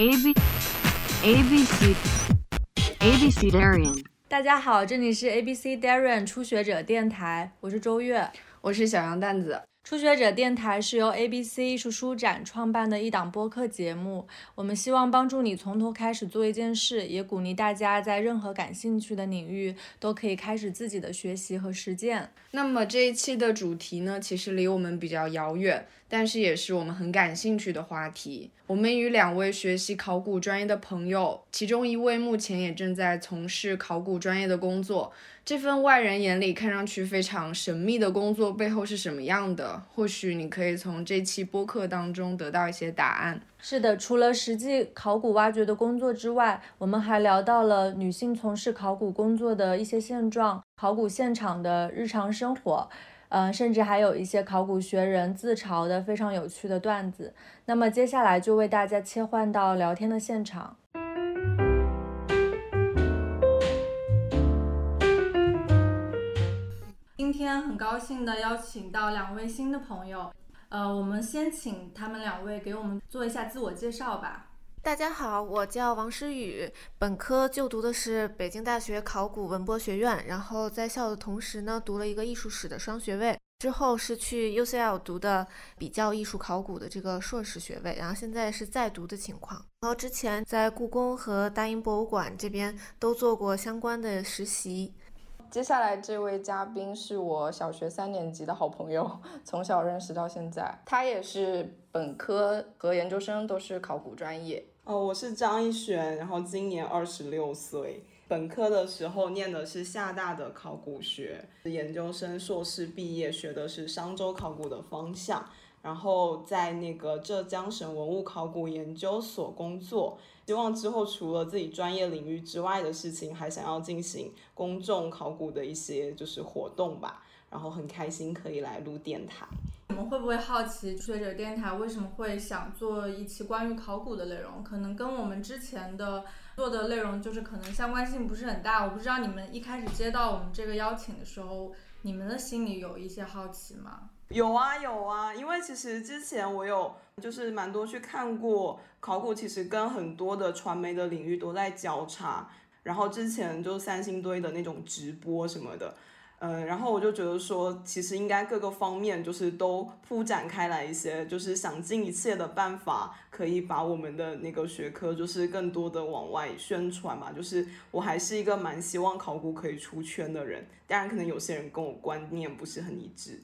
A B A B C A B C Darian。大家好，这里是 ABC Darian 初学者电台，我是周月。我是小羊蛋子。初学者电台是由 ABC 艺术书展创办的一档播客节目，我们希望帮助你从头开始做一件事，也鼓励大家在任何感兴趣的领域都可以开始自己的学习和实践。那么这一期的主题呢，其实离我们比较遥远，但是也是我们很感兴趣的话题。我们与两位学习考古专业的朋友，其中一位目前也正在从事考古专业的工作。这份外人眼里看上去非常神秘的工作背后是什么样的？或许你可以从这期播客当中得到一些答案。是的，除了实际考古挖掘的工作之外，我们还聊到了女性从事考古工作的一些现状，考古现场的日常生活，呃，甚至还有一些考古学人自嘲的非常有趣的段子。那么接下来就为大家切换到聊天的现场。今天很高兴的邀请到两位新的朋友，呃，我们先请他们两位给我们做一下自我介绍吧。大家好，我叫王诗雨，本科就读的是北京大学考古文博学院，然后在校的同时呢，读了一个艺术史的双学位，之后是去 UCL 读的比较艺术考古的这个硕士学位，然后现在是在读的情况。然后之前在故宫和大英博物馆这边都做过相关的实习。接下来这位嘉宾是我小学三年级的好朋友，从小认识到现在。他也是本科和研究生都是考古专业。哦，我是张一璇，然后今年二十六岁。本科的时候念的是厦大的考古学，研究生硕士毕业学的是商周考古的方向，然后在那个浙江省文物考古研究所工作。希望之后除了自己专业领域之外的事情，还想要进行公众考古的一些就是活动吧。然后很开心可以来录电台。你们会不会好奇初学者电台为什么会想做一期关于考古的内容？可能跟我们之前的做的内容就是可能相关性不是很大。我不知道你们一开始接到我们这个邀请的时候，你们的心里有一些好奇吗？有啊有啊，因为其实之前我有就是蛮多去看过考古，其实跟很多的传媒的领域都在交叉。然后之前就三星堆的那种直播什么的。嗯，然后我就觉得说，其实应该各个方面就是都铺展开来一些，就是想尽一切的办法，可以把我们的那个学科就是更多的往外宣传嘛。就是我还是一个蛮希望考古可以出圈的人，当然可能有些人跟我观念不是很一致。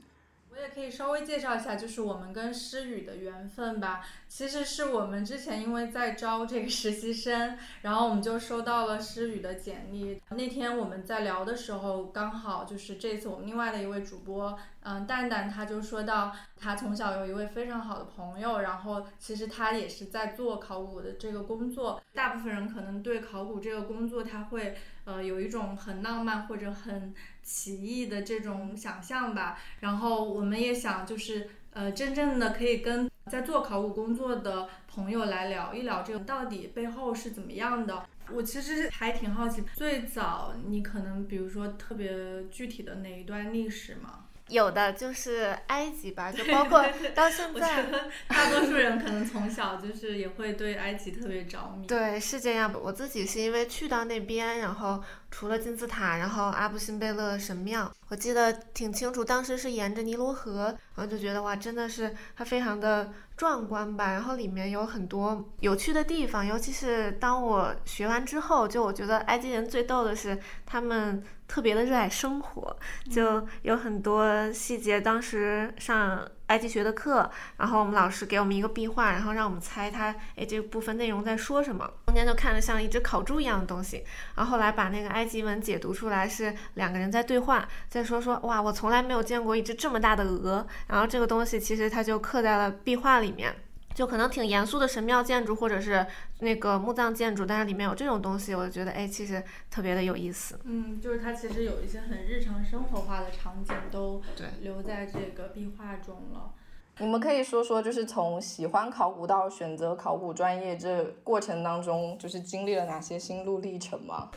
我也可以稍微介绍一下，就是我们跟诗雨的缘分吧。其实是我们之前因为在招这个实习生，然后我们就收到了诗雨的简历。那天我们在聊的时候，刚好就是这次我们另外的一位主播，嗯，蛋蛋他就说到，他从小有一位非常好的朋友，然后其实他也是在做考古的这个工作。大部分人可能对考古这个工作，他会呃有一种很浪漫或者很奇异的这种想象吧。然后我们也想就是呃真正的可以跟在做考古工作的朋友来聊一聊这个到底背后是怎么样的。我其实还挺好奇，最早你可能比如说特别具体的哪一段历史吗？有的就是埃及吧，就包括 到现我在大多数人可能从小就是也会对埃及特别着迷。对，是这样。我自己是因为去到那边，然后除了金字塔，然后阿布辛贝勒神庙，我记得挺清楚，当时是沿着尼罗河，然后就觉得哇，真的是它非常的壮观吧。然后里面有很多有趣的地方，尤其是当我学完之后，就我觉得埃及人最逗的是他们。特别的热爱生活，就有很多细节。当时上埃及学的课，然后我们老师给我们一个壁画，然后让我们猜它，哎，这个部分内容在说什么。中间就看着像一只烤猪一样的东西，然后后来把那个埃及文解读出来，是两个人在对话，在说说哇，我从来没有见过一只这么大的鹅。然后这个东西其实它就刻在了壁画里面。就可能挺严肃的神庙建筑或者是那个墓葬建筑，但是里面有这种东西，我就觉得哎，其实特别的有意思。嗯，就是它其实有一些很日常生活化的场景都留在这个壁画中了。你们可以说说，就是从喜欢考古到选择考古专业这过程当中，就是经历了哪些心路历程吗？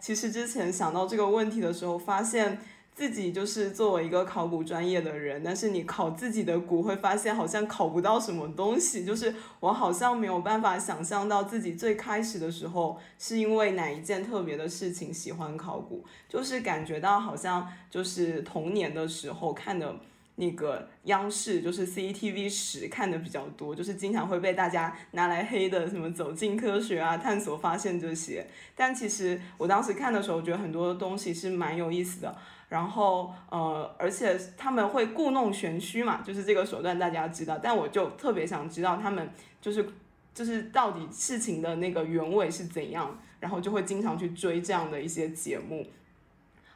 其实之前想到这个问题的时候，发现自己就是作为一个考古专业的人，但是你考自己的古，会发现好像考不到什么东西。就是我好像没有办法想象到自己最开始的时候是因为哪一件特别的事情喜欢考古，就是感觉到好像就是童年的时候看的。那个央视就是 CCTV 十看的比较多，就是经常会被大家拿来黑的，什么走进科学啊、探索发现这些。但其实我当时看的时候，觉得很多东西是蛮有意思的。然后呃，而且他们会故弄玄虚嘛，就是这个手段大家知道。但我就特别想知道他们就是就是到底事情的那个原委是怎样，然后就会经常去追这样的一些节目。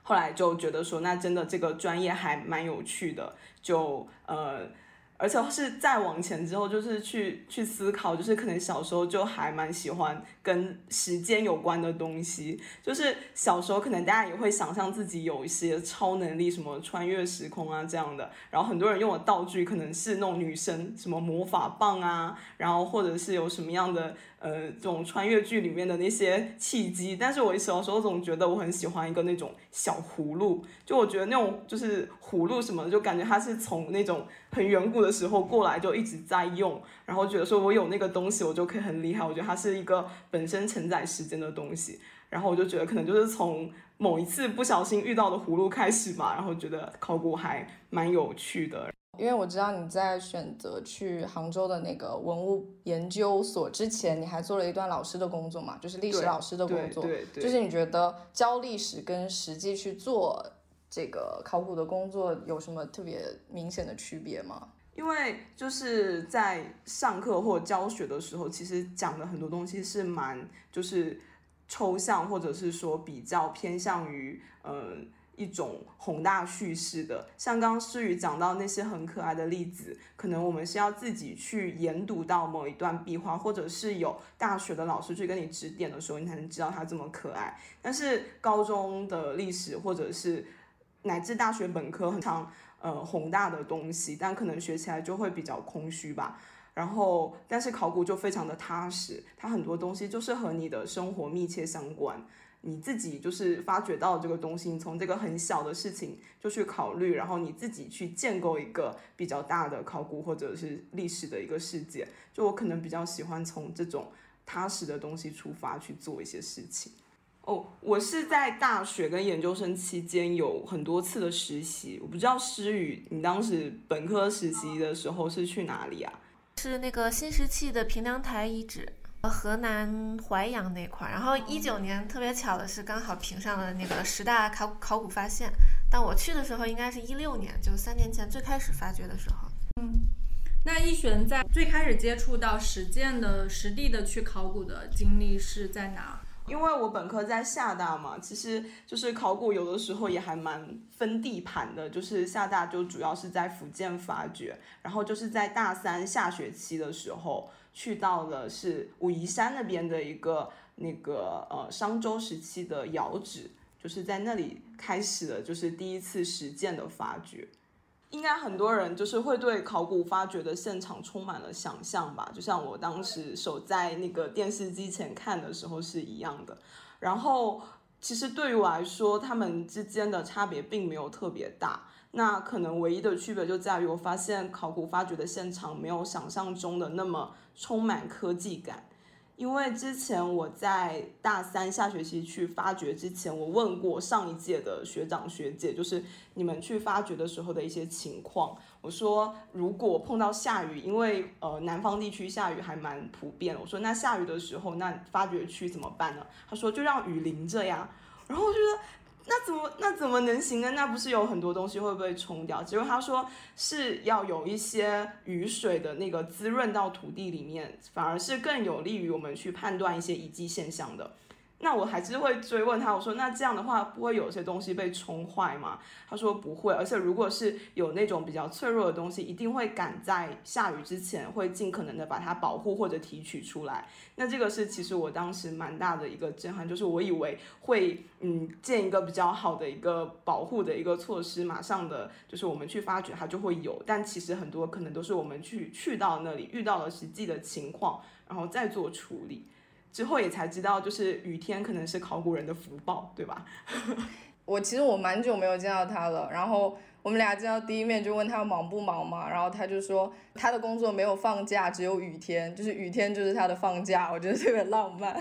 后来就觉得说，那真的这个专业还蛮有趣的，就呃，而且是再往前之后，就是去去思考，就是可能小时候就还蛮喜欢跟时间有关的东西，就是小时候可能大家也会想象自己有一些超能力，什么穿越时空啊这样的，然后很多人用的道具可能是那种女生什么魔法棒啊，然后或者是有什么样的。呃，这种穿越剧里面的那些契机，但是我小时候总觉得我很喜欢一个那种小葫芦，就我觉得那种就是葫芦什么的，就感觉它是从那种很远古的时候过来就一直在用，然后觉得说我有那个东西我就可以很厉害，我觉得它是一个本身承载时间的东西，然后我就觉得可能就是从某一次不小心遇到的葫芦开始吧，然后觉得考古还蛮有趣的。因为我知道你在选择去杭州的那个文物研究所之前，你还做了一段老师的工作嘛，就是历史老师的工作。对对对。就是你觉得教历史跟实际去做这个考古的工作有什么特别明显的区别吗？因为就是在上课或教学的时候，其实讲的很多东西是蛮就是抽象，或者是说比较偏向于嗯。一种宏大叙事的，像刚刚诗雨讲到那些很可爱的例子，可能我们是要自己去研读到某一段壁画，或者是有大学的老师去跟你指点的时候，你才能知道它这么可爱。但是高中的历史，或者是乃至大学本科，很常呃宏大的东西，但可能学起来就会比较空虚吧。然后，但是考古就非常的踏实，它很多东西就是和你的生活密切相关。你自己就是发掘到这个东西，从这个很小的事情就去考虑，然后你自己去建构一个比较大的考古或者是历史的一个世界。就我可能比较喜欢从这种踏实的东西出发去做一些事情。哦，我是在大学跟研究生期间有很多次的实习，我不知道诗雨，你当时本科实习的时候是去哪里啊？是那个新石器的平凉台遗址。河南淮阳那块儿，然后一九年特别巧的是，刚好评上了那个十大考考古发现。但我去的时候应该是一六年，就三年前最开始发掘的时候。嗯，那一璇在最开始接触到实践的实地的去考古的经历是在哪？因为我本科在厦大嘛，其实就是考古有的时候也还蛮分地盘的，就是厦大就主要是在福建发掘，然后就是在大三下学期的时候。去到了是武夷山那边的一个那个呃商周时期的窑址，就是在那里开始了就是第一次实践的发掘。应该很多人就是会对考古发掘的现场充满了想象吧，就像我当时守在那个电视机前看的时候是一样的。然后其实对于我来说，他们之间的差别并没有特别大。那可能唯一的区别就在于，我发现考古发掘的现场没有想象中的那么充满科技感。因为之前我在大三下学期去发掘之前，我问过上一届的学长学姐，就是你们去发掘的时候的一些情况。我说，如果碰到下雨，因为呃南方地区下雨还蛮普遍我说，那下雨的时候，那发掘区怎么办呢？他说，就让雨淋着呀。然后我觉得。那怎么那怎么能行呢？那不是有很多东西会被冲掉？结果他说是要有一些雨水的那个滋润到土地里面，反而是更有利于我们去判断一些遗迹现象的。那我还是会追问他，我说那这样的话不会有些东西被冲坏吗？他说不会，而且如果是有那种比较脆弱的东西，一定会赶在下雨之前会尽可能的把它保护或者提取出来。那这个是其实我当时蛮大的一个震撼，就是我以为会嗯建一个比较好的一个保护的一个措施，马上的就是我们去发掘它就会有，但其实很多可能都是我们去去到那里遇到了实际的情况，然后再做处理。之后也才知道，就是雨天可能是考古人的福报，对吧？我其实我蛮久没有见到他了，然后我们俩见到第一面就问他忙不忙嘛，然后他就说他的工作没有放假，只有雨天，就是雨天就是他的放假，我觉得特别浪漫。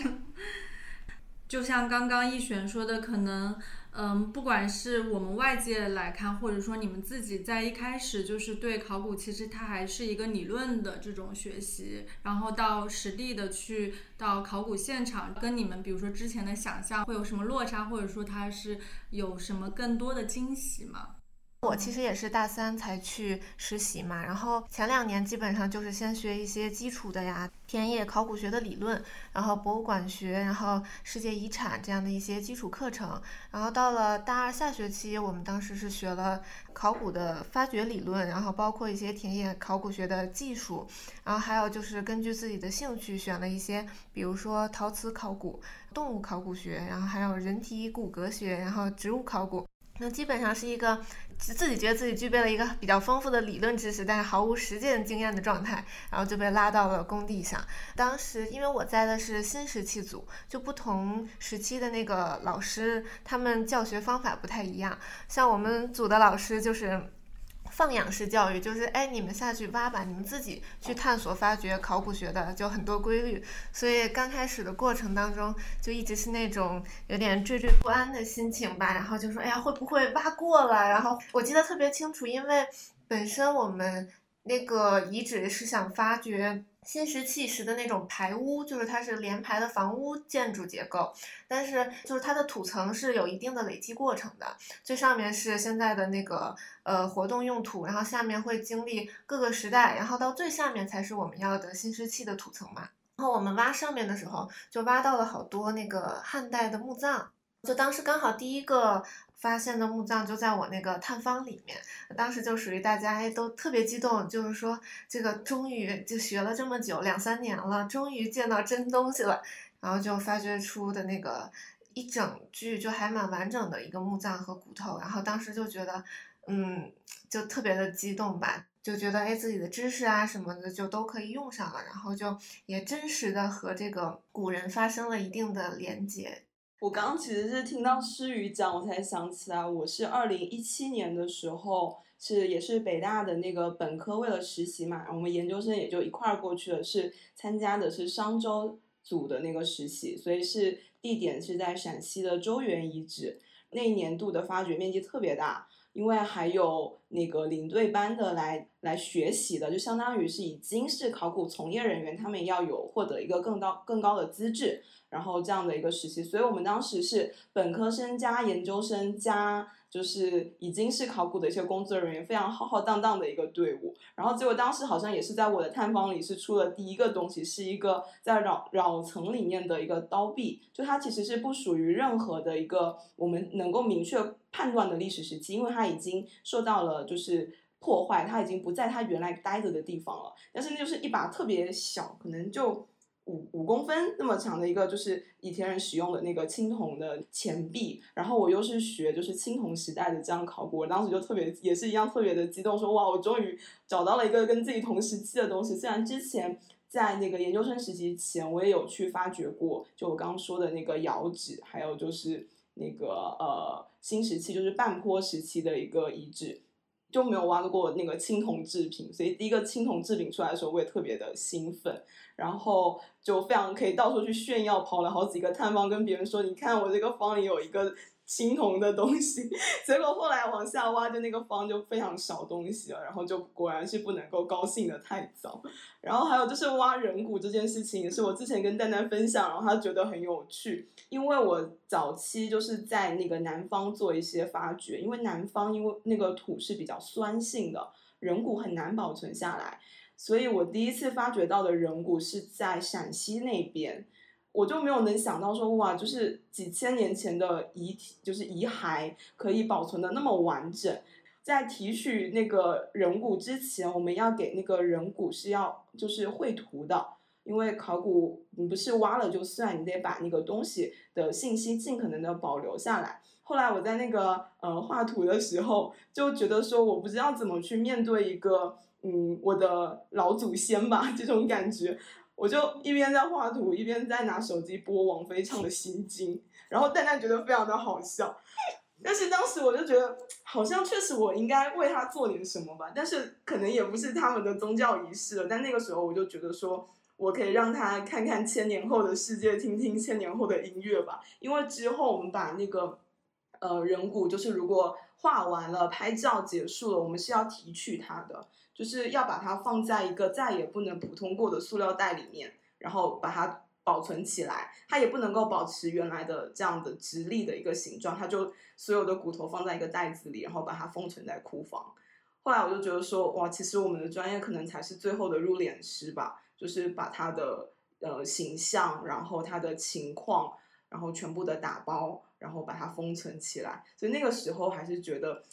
就像刚刚一璇说的，可能。嗯，不管是我们外界来看，或者说你们自己在一开始就是对考古，其实它还是一个理论的这种学习，然后到实地的去到考古现场，跟你们比如说之前的想象会有什么落差，或者说它是有什么更多的惊喜吗？我其实也是大三才去实习嘛，然后前两年基本上就是先学一些基础的呀，田野考古学的理论，然后博物馆学，然后世界遗产这样的一些基础课程。然后到了大二下学期，我们当时是学了考古的发掘理论，然后包括一些田野考古学的技术，然后还有就是根据自己的兴趣选了一些，比如说陶瓷考古、动物考古学，然后还有人体骨骼学，然后植物考古。那基本上是一个自己觉得自己具备了一个比较丰富的理论知识，但是毫无实践经验的状态，然后就被拉到了工地上。当时因为我在的是新石器组，就不同时期的那个老师，他们教学方法不太一样。像我们组的老师就是。放养式教育就是，哎，你们下去挖吧，你们自己去探索、发掘考古学的，就很多规律。所以刚开始的过程当中，就一直是那种有点惴惴不安的心情吧。然后就说，哎呀，会不会挖过了？然后我记得特别清楚，因为本身我们那个遗址是想发掘。新石器时的那种排屋，就是它是连排的房屋建筑结构，但是就是它的土层是有一定的累积过程的，最上面是现在的那个呃活动用土，然后下面会经历各个时代，然后到最下面才是我们要的新石器的土层嘛。然后我们挖上面的时候，就挖到了好多那个汉代的墓葬，就当时刚好第一个。发现的墓葬就在我那个探方里面，当时就属于大家哎都特别激动，就是说这个终于就学了这么久两三年了，终于见到真东西了，然后就发掘出的那个一整具就还蛮完整的一个墓葬和骨头，然后当时就觉得嗯就特别的激动吧，就觉得哎自己的知识啊什么的就都可以用上了，然后就也真实的和这个古人发生了一定的连接。我刚刚其实是听到诗雨讲，我才想起来，我是二零一七年的时候，是也是北大的那个本科为了实习嘛，我们研究生也就一块儿过去了，是参加的是商周组的那个实习，所以是地点是在陕西的周原遗址，那一年度的发掘面积特别大，因为还有那个领队班的来来学习的，就相当于是已经是考古从业人员，他们要有获得一个更高更高的资质。然后这样的一个实习，所以我们当时是本科生加研究生加，就是已经是考古的一些工作人员，非常浩浩荡荡的一个队伍。然后结果当时好像也是在我的探方里是出了第一个东西，是一个在扰扰层里面的一个刀壁，就它其实是不属于任何的一个我们能够明确判断的历史时期，因为它已经受到了就是破坏，它已经不在它原来待着的地方了。但是那就是一把特别小，可能就。五五公分那么长的一个，就是以前人使用的那个青铜的钱币，然后我又是学就是青铜时代的这样考古，我当时就特别也是一样特别的激动，说哇，我终于找到了一个跟自己同时期的东西。虽然之前在那个研究生实习前，我也有去发掘过，就我刚刚说的那个窑址，还有就是那个呃新石器，就是半坡时期的一个遗址。就没有挖过那个青铜制品，所以第一个青铜制品出来的时候，我也特别的兴奋，然后就非常可以到处去炫耀，跑了好几个探方，跟别人说，你看我这个方里有一个。青铜的东西，结果后来往下挖，就那个方就非常少东西了，然后就果然是不能够高兴的太早。然后还有就是挖人骨这件事情，也是我之前跟蛋蛋分享，然后他觉得很有趣，因为我早期就是在那个南方做一些发掘，因为南方因为那个土是比较酸性的，人骨很难保存下来，所以我第一次发掘到的人骨是在陕西那边。我就没有能想到说哇，就是几千年前的遗体，就是遗骸可以保存的那么完整。在提取那个人骨之前，我们要给那个人骨是要就是绘图的，因为考古你不是挖了就算，你得把那个东西的信息尽可能的保留下来。后来我在那个呃画图的时候，就觉得说我不知道怎么去面对一个嗯我的老祖先吧这种感觉，我就一边在画图，一边在拿手机播王菲唱的心经，然后蛋蛋觉得非常的好笑。但是当时我就觉得，好像确实我应该为他做点什么吧。但是可能也不是他们的宗教仪式了。但那个时候我就觉得说，我可以让他看看千年后的世界，听听千年后的音乐吧。因为之后我们把那个呃人骨，就是如果画完了、拍照结束了，我们是要提取它的，就是要把它放在一个再也不能普通过的塑料袋里面，然后把它。保存起来，它也不能够保持原来的这样的直立的一个形状，它就所有的骨头放在一个袋子里，然后把它封存在库房。后来我就觉得说，哇，其实我们的专业可能才是最后的入殓师吧，就是把他的呃形象，然后他的情况，然后全部的打包，然后把它封存起来。所以那个时候还是觉得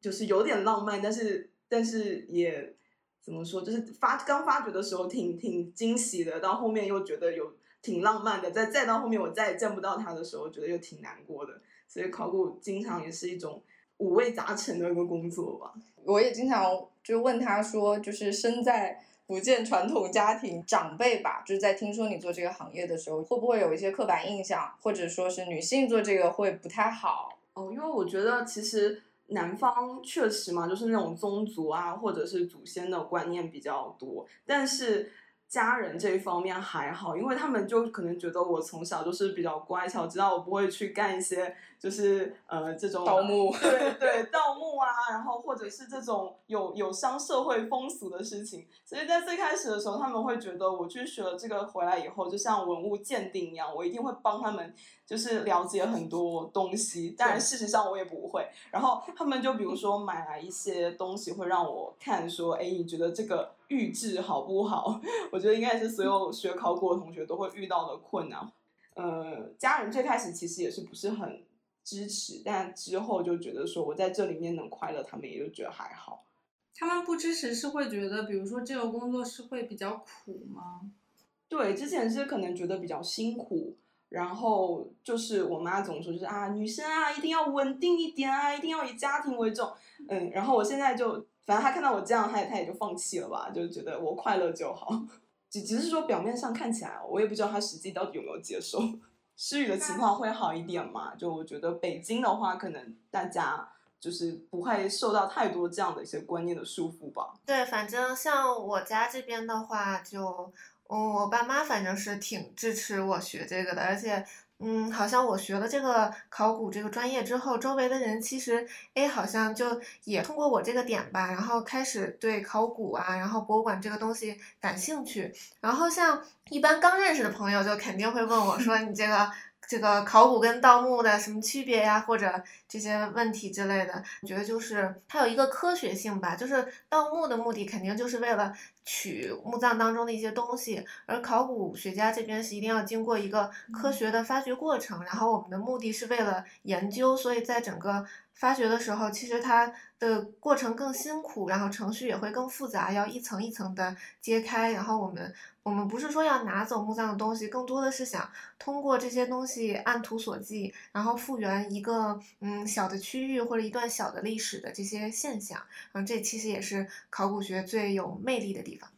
就是有点浪漫，但是但是也怎么说，就是发刚发掘的时候挺挺惊喜的，到后面又觉得有。挺浪漫的，再再到后面我再也见不到他的时候，觉得又挺难过的。所以考古经常也是一种五味杂陈的一个工作吧。我也经常就问他说，就是生在福建传统家庭，长辈吧，就是在听说你做这个行业的时候，会不会有一些刻板印象，或者说是女性做这个会不太好？哦，因为我觉得其实南方确实嘛，就是那种宗族啊，或者是祖先的观念比较多，但是。家人这一方面还好，因为他们就可能觉得我从小就是比较乖巧，知道我不会去干一些就是呃这种盗墓，对对，盗墓啊，然后或者是这种有有伤社会风俗的事情。所以在最开始的时候，他们会觉得我去学了这个回来以后，就像文物鉴定一样，我一定会帮他们就是了解很多东西。但然事实上我也不会。然后他们就比如说买来一些东西，会让我看说，哎，你觉得这个。预制好不好？我觉得应该是所有学考古的同学都会遇到的困难。呃，家人最开始其实也是不是很支持，但之后就觉得说我在这里面能快乐，他们也就觉得还好。他们不支持是会觉得，比如说这个工作是会比较苦吗？对，之前是可能觉得比较辛苦，然后就是我妈总说就是啊，女生啊一定要稳定一点啊，一定要以家庭为重。嗯，然后我现在就。反正他看到我这样，他也他也就放弃了吧，就觉得我快乐就好。只只是说表面上看起来，我也不知道他实际到底有没有接受。诗雨的情况会好一点嘛？就我觉得北京的话，可能大家就是不会受到太多这样的一些观念的束缚吧。对，反正像我家这边的话，就嗯，我爸妈反正是挺支持我学这个的，而且。嗯，好像我学了这个考古这个专业之后，周围的人其实，哎，好像就也通过我这个点吧，然后开始对考古啊，然后博物馆这个东西感兴趣。然后像一般刚认识的朋友，就肯定会问我说：“你这个。”这个考古跟盗墓的什么区别呀，或者这些问题之类的，我觉得就是它有一个科学性吧。就是盗墓的目的肯定就是为了取墓葬当中的一些东西，而考古学家这边是一定要经过一个科学的发掘过程，然后我们的目的是为了研究，所以在整个发掘的时候，其实它的过程更辛苦，然后程序也会更复杂，要一层一层的揭开，然后我们。我们不是说要拿走墓葬的东西，更多的是想通过这些东西按图索骥，然后复原一个嗯小的区域或者一段小的历史的这些现象。嗯，这其实也是考古学最有魅力的地方。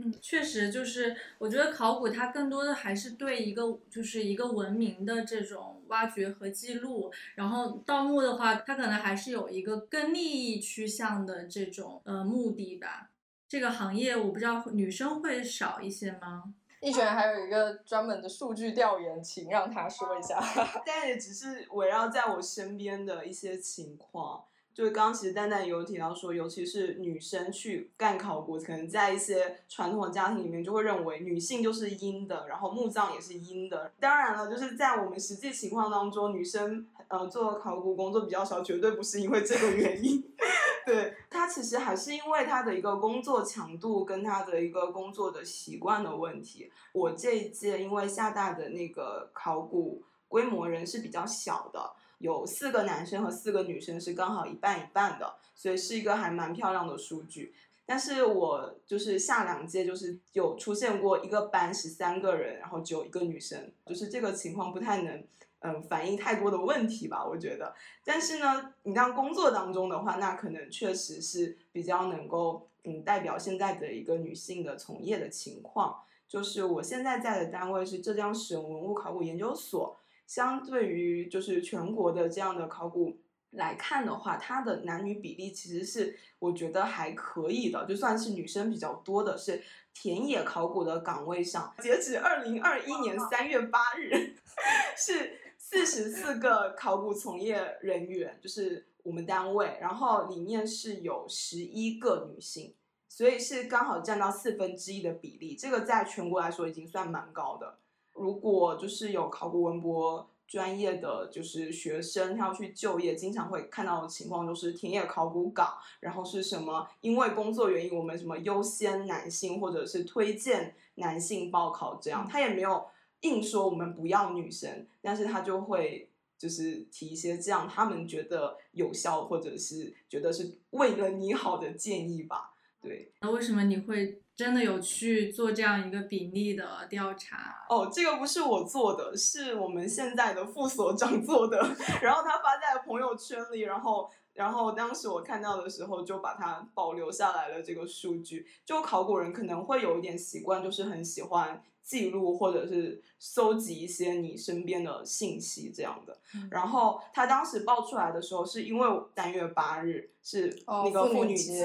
嗯，确实，就是我觉得考古它更多的还是对一个就是一个文明的这种挖掘和记录，然后盗墓的话，它可能还是有一个更利益趋向的这种呃目的吧。这个行业我不知道女生会少一些吗？易璇还有一个专门的数据调研，请让他说一下。但也只是围绕在我身边的一些情况，就是刚刚其实蛋蛋有提到说，尤其是女生去干考古，可能在一些传统的家庭里面就会认为女性就是阴的，然后墓葬也是阴的。当然了，就是在我们实际情况当中，女生呃做考古工作比较少，绝对不是因为这个原因。对他其实还是因为他的一个工作强度跟他的一个工作的习惯的问题。我这一届因为厦大的那个考古规模人是比较小的，有四个男生和四个女生是刚好一半一半的，所以是一个还蛮漂亮的数据。但是我就是下两届就是有出现过一个班十三个人，然后只有一个女生，就是这个情况不太能。嗯，反映太多的问题吧，我觉得。但是呢，你当工作当中的话，那可能确实是比较能够嗯代表现在的一个女性的从业的情况。就是我现在在的单位是浙江省文物考古研究所，相对于就是全国的这样的考古来看的话，它的男女比例其实是我觉得还可以的，就算是女生比较多的是田野考古的岗位上，截止二零二一年三月八日 是。四十四个考古从业人员，就是我们单位，然后里面是有十一个女性，所以是刚好占到四分之一的比例。这个在全国来说已经算蛮高的。如果就是有考古文博专业的就是学生，他要去就业，经常会看到的情况就是田野考古岗，然后是什么？因为工作原因，我们什么优先男性或者是推荐男性报考这样，他也没有。硬说我们不要女生，但是他就会就是提一些这样他们觉得有效或者是觉得是为了你好的建议吧。对，那为什么你会真的有去做这样一个比例的调查？哦，这个不是我做的，是我们现在的副所长做的，然后他发在朋友圈里，然后然后当时我看到的时候就把它保留下来了。这个数据，就考古人可能会有一点习惯，就是很喜欢。记录或者是搜集一些你身边的信息这样的，然后他当时爆出来的时候，是因为三月八日是那个妇女节，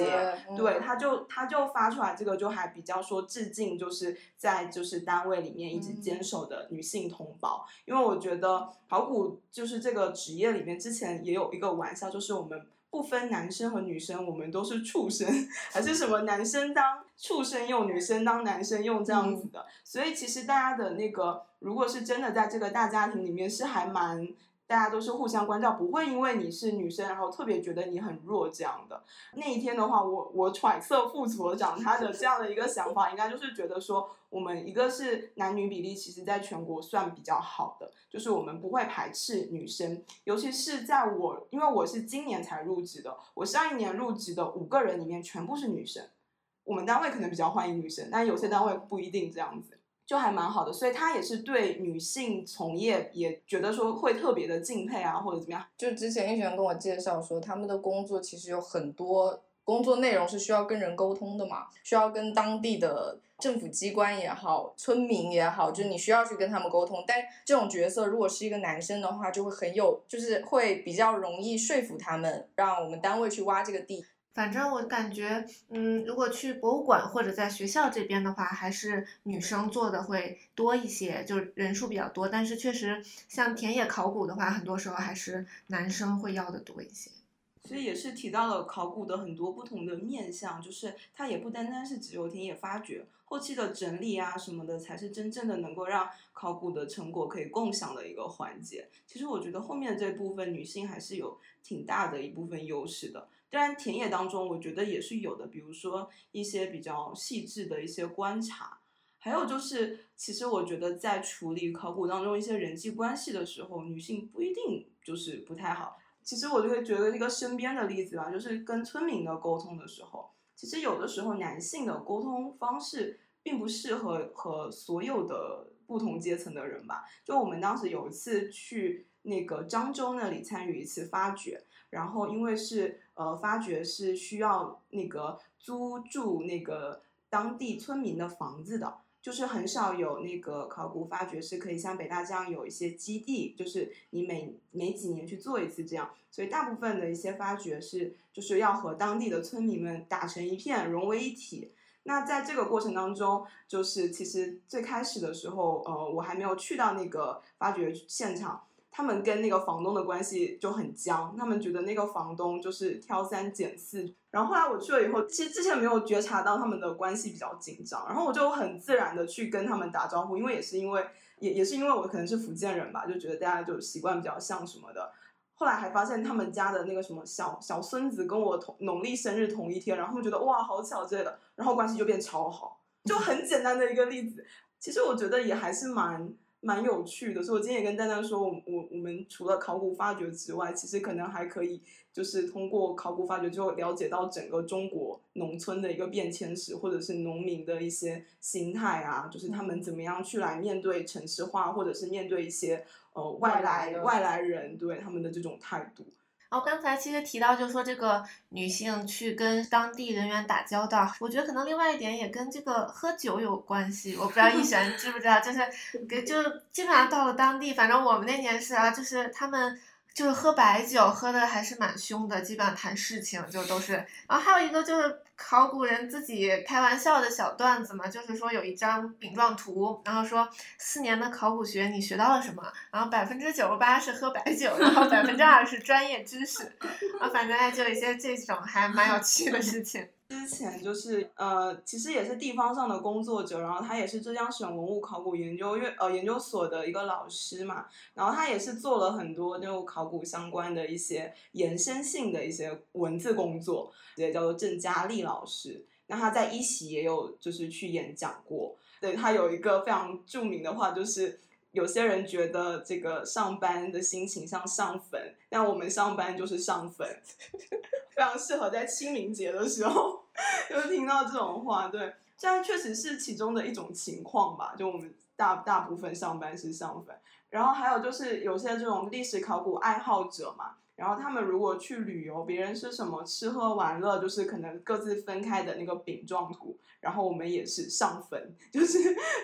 对，他就他就发出来这个就还比较说致敬，就是在就是单位里面一直坚守的女性同胞，因为我觉得考古就是这个职业里面之前也有一个玩笑，就是我们。不分男生和女生，我们都是畜生，还是什么男生当畜生用，女生当男生用这样子的。所以其实大家的那个，如果是真的在这个大家庭里面，是还蛮。大家都是互相关照，不会因为你是女生，然后特别觉得你很弱这样的。那一天的话，我我揣测副所长他的这样的一个想法，应该就是觉得说，我们一个是男女比例，其实在全国算比较好的，就是我们不会排斥女生，尤其是在我，因为我是今年才入职的，我上一年入职的五个人里面全部是女生，我们单位可能比较欢迎女生，但有些单位不一定这样子。就还蛮好的，所以他也是对女性从业也觉得说会特别的敬佩啊，或者怎么样。就之前一璇跟我介绍说，他们的工作其实有很多工作内容是需要跟人沟通的嘛，需要跟当地的政府机关也好、村民也好，就你需要去跟他们沟通。但这种角色如果是一个男生的话，就会很有，就是会比较容易说服他们，让我们单位去挖这个地。反正我感觉，嗯，如果去博物馆或者在学校这边的话，还是女生做的会多一些，就是人数比较多。但是确实，像田野考古的话，很多时候还是男生会要的多一些。所以也是提到了考古的很多不同的面向，就是它也不单单是只有田野发掘，后期的整理啊什么的，才是真正的能够让考古的成果可以共享的一个环节。其实我觉得后面这部分女性还是有挺大的一部分优势的。当然，田野当中我觉得也是有的，比如说一些比较细致的一些观察，还有就是，其实我觉得在处理考古当中一些人际关系的时候，女性不一定就是不太好。其实我就会觉得一个身边的例子吧，就是跟村民的沟通的时候，其实有的时候男性的沟通方式并不适合和所有的不同阶层的人吧。就我们当时有一次去那个漳州那里参与一次发掘，然后因为是。呃，发掘是需要那个租住那个当地村民的房子的，就是很少有那个考古发掘是可以像北大这样有一些基地，就是你每每几年去做一次这样，所以大部分的一些发掘是就是要和当地的村民们打成一片，融为一体。那在这个过程当中，就是其实最开始的时候，呃，我还没有去到那个发掘现场。他们跟那个房东的关系就很僵，他们觉得那个房东就是挑三拣四。然后后来我去了以后，其实之前没有觉察到他们的关系比较紧张，然后我就很自然的去跟他们打招呼，因为也是因为也也是因为我可能是福建人吧，就觉得大家就习惯比较像什么的。后来还发现他们家的那个什么小小孙子跟我同农历生日同一天，然后觉得哇好巧之类的，然后关系就变超好，就很简单的一个例子。其实我觉得也还是蛮蛮有趣的，所以我今天也跟丹丹说，我我我们除了考古发掘之外，其实可能还可以就是通过考古发掘之后了解到整个中国农村的一个变迁史，或者是农民的一些心态啊，就是他们怎么样去来面对城市化，或者是面对一些呃外来外来的外来人对他们的这种态度。然后刚才其实提到，就是说这个女性去跟当地人员打交道，我觉得可能另外一点也跟这个喝酒有关系。我不知道逸璇知不知道，就是 给就基本上到了当地，反正我们那年是啊，就是他们就是喝白酒，喝的还是蛮凶的，基本上谈事情就都是。然后还有一个就是考古人自己开玩笑的小段子嘛，就是说有一张饼状图，然后说四年的考古学你学到了什么？然后百分之九十八是喝白酒，然后百分之二是专业知识，啊，反正哎就一些这种还蛮有趣的事情。之前就是呃，其实也是地方上的工作者，然后他也是浙江省文物考古研究院呃研究所的一个老师嘛，然后他也是做了很多就考古相关的一些延伸性的一些文字工作，也叫做郑佳丽老师。那他在一席也有就是去演讲过，对他有一个非常著名的话就是。有些人觉得这个上班的心情像上坟，但我们上班就是上坟，非常适合在清明节的时候 就听到这种话。对，这样确实是其中的一种情况吧。就我们大大部分上班是上坟，然后还有就是有些这种历史考古爱好者嘛，然后他们如果去旅游，别人是什么吃喝玩乐，就是可能各自分开的那个饼状图，然后我们也是上坟，就是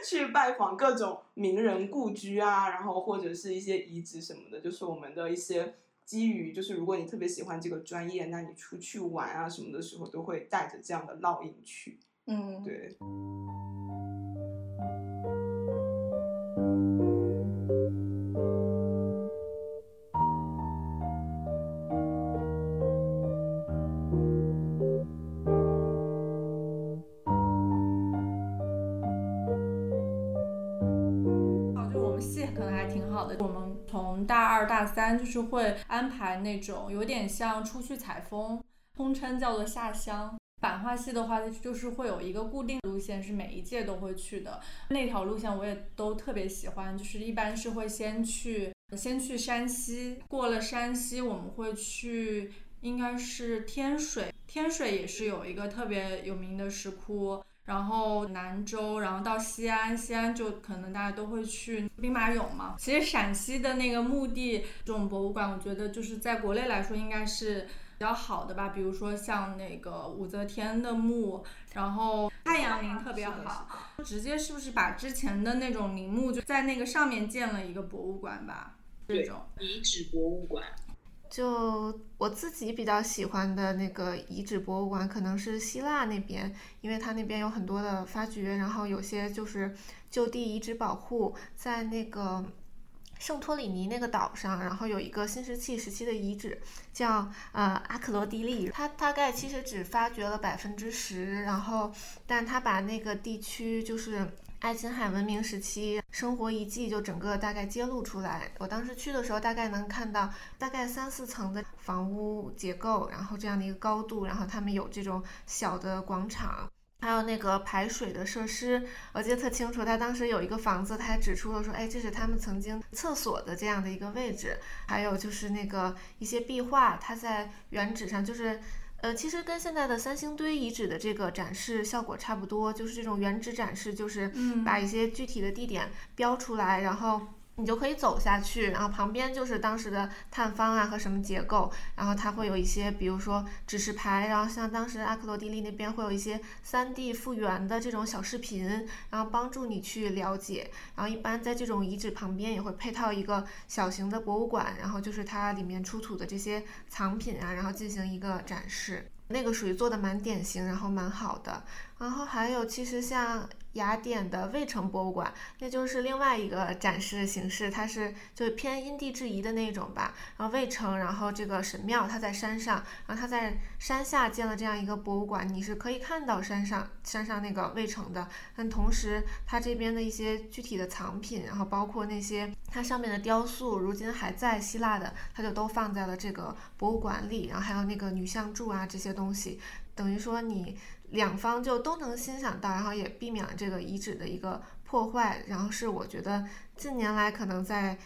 去拜访各种名人故居啊，然后或者是一些遗址什么的，就是我们的一些基于，就是如果你特别喜欢这个专业，那你出去玩啊什么的时候，都会带着这样的烙印去。嗯，对，大三就是会安排那种有点像出去采风，通称叫做下乡。版画系的话，就是会有一个固定路线，是每一届都会去的。那条路线我也都特别喜欢，就是一般是会先去先去山西，过了山西我们会去应该是天水，天水也是有一个特别有名的石窟。然后南州，然后到西安，西安就可能大家都会去兵马俑嘛。其实陕西的那个墓地这种博物馆，我觉得就是在国内来说应该是比较好的吧。比如说像那个武则天的墓，然后太阳陵特别好，直接是不是把之前的那种陵墓就在那个上面建了一个博物馆吧？这种遗址博物馆。就我自己比较喜欢的那个遗址博物馆，可能是希腊那边，因为它那边有很多的发掘，然后有些就是就地遗址保护，在那个圣托里尼那个岛上，然后有一个新石器时期的遗址，叫呃阿克罗地利，它大概其实只发掘了百分之十，然后但它把那个地区就是。爱琴海文明时期生活遗迹就整个大概揭露出来。我当时去的时候，大概能看到大概三四层的房屋结构，然后这样的一个高度，然后他们有这种小的广场，还有那个排水的设施，我记得特清楚。他当时有一个房子，他还指出了说，哎，这是他们曾经厕所的这样的一个位置。还有就是那个一些壁画，它在原址上就是。呃，其实跟现在的三星堆遗址的这个展示效果差不多，就是这种原址展示，就是嗯。把一些具体的地点标出来，然后你就可以走下去，然后旁边就是当时的探方啊和什么结构，然后它会有一些，比如说指示牌，然后像当时阿克罗地利那边会有一些 3D 复原的这种小视频，然后帮助你去了解。然后一般在这种遗址旁边也会配套一个小型的博物馆，然后就是它里面出土的这些藏品啊，然后进行一个展示。那个属于做的蛮典型，然后蛮好的。然后还有其实像雅典的卫城博物馆，那就是另外一个展示形式，它是就偏因地制宜的那种吧。然后卫城，然后这个神庙它在山上，然后它在山下建了这样一个博物馆，你是可以看到山上山上那个卫城的。但同时，它这边的一些具体的藏品，然后包括那些它上面的雕塑，如今还在希腊的，它就都放在了这个博物馆里。然后还有那个女像柱啊这些东西，等于说你。两方就都能欣赏到，然后也避免了这个遗址的一个破坏，然后是我觉得近年来可能在